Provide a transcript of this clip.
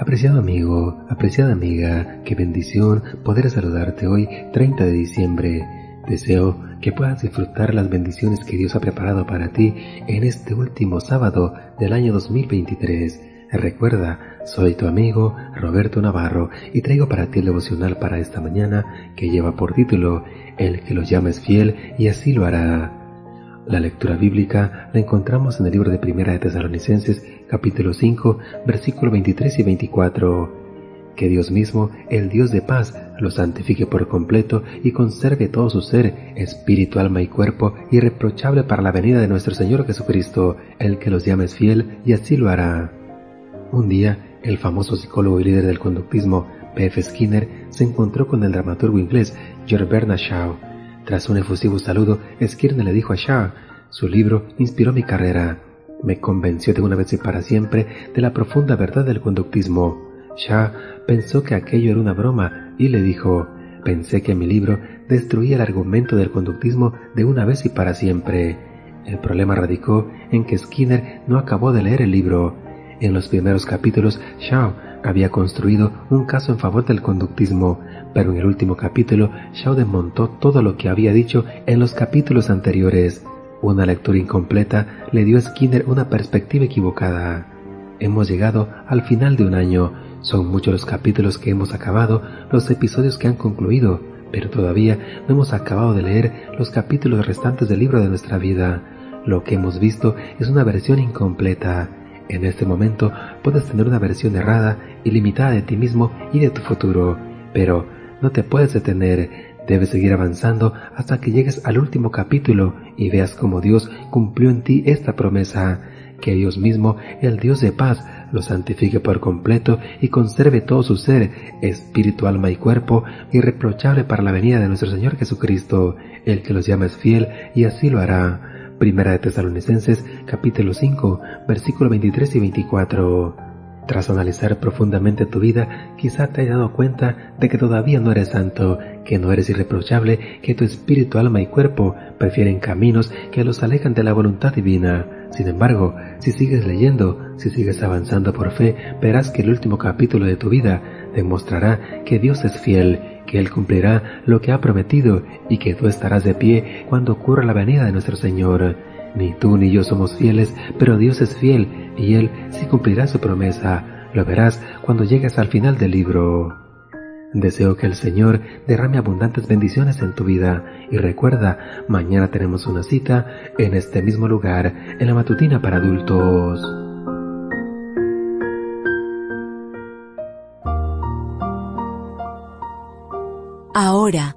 Apreciado amigo, apreciada amiga, qué bendición poder saludarte hoy 30 de diciembre. Deseo que puedas disfrutar las bendiciones que Dios ha preparado para ti en este último sábado del año 2023. Recuerda, soy tu amigo Roberto Navarro y traigo para ti el devocional para esta mañana que lleva por título El que los llames fiel y así lo hará. La lectura bíblica la encontramos en el libro de Primera de Tesalonicenses, capítulo 5, versículo 23 y 24. Que Dios mismo, el Dios de paz, lo santifique por completo y conserve todo su ser, espíritu, alma y cuerpo, irreprochable para la venida de nuestro Señor Jesucristo, el que los llames fiel, y así lo hará. Un día, el famoso psicólogo y líder del conductismo, P.F. Skinner, se encontró con el dramaturgo inglés George Bernard Shaw, tras un efusivo saludo, Skirner le dijo a Shaw, su libro inspiró mi carrera. Me convenció de una vez y para siempre de la profunda verdad del conductismo. Shaw pensó que aquello era una broma y le dijo, pensé que mi libro destruía el argumento del conductismo de una vez y para siempre. El problema radicó en que Skinner no acabó de leer el libro. En los primeros capítulos, Shaw había construido un caso en favor del conductismo, pero en el último capítulo Shaw desmontó todo lo que había dicho en los capítulos anteriores. Una lectura incompleta le dio a Skinner una perspectiva equivocada. Hemos llegado al final de un año. Son muchos los capítulos que hemos acabado, los episodios que han concluido, pero todavía no hemos acabado de leer los capítulos restantes del libro de nuestra vida. Lo que hemos visto es una versión incompleta. En este momento puedes tener una versión errada y limitada de ti mismo y de tu futuro, pero no te puedes detener. Debes seguir avanzando hasta que llegues al último capítulo y veas cómo Dios cumplió en ti esta promesa, que Dios mismo, el Dios de paz, lo santifique por completo y conserve todo su ser, espíritu, alma y cuerpo, irreprochable para la venida de nuestro Señor Jesucristo, el que los llama es fiel y así lo hará. Primera de Tesalonicenses capítulo 5 versículo 23 y 24. Tras analizar profundamente tu vida, quizá te hayas dado cuenta de que todavía no eres santo, que no eres irreprochable, que tu espíritu, alma y cuerpo prefieren caminos que los alejan de la voluntad divina. Sin embargo, si sigues leyendo, si sigues avanzando por fe, verás que el último capítulo de tu vida demostrará que Dios es fiel que Él cumplirá lo que ha prometido y que tú estarás de pie cuando ocurra la venida de nuestro Señor. Ni tú ni yo somos fieles, pero Dios es fiel y Él sí cumplirá su promesa. Lo verás cuando llegues al final del libro. Deseo que el Señor derrame abundantes bendiciones en tu vida y recuerda, mañana tenemos una cita en este mismo lugar, en la matutina para adultos. Ahora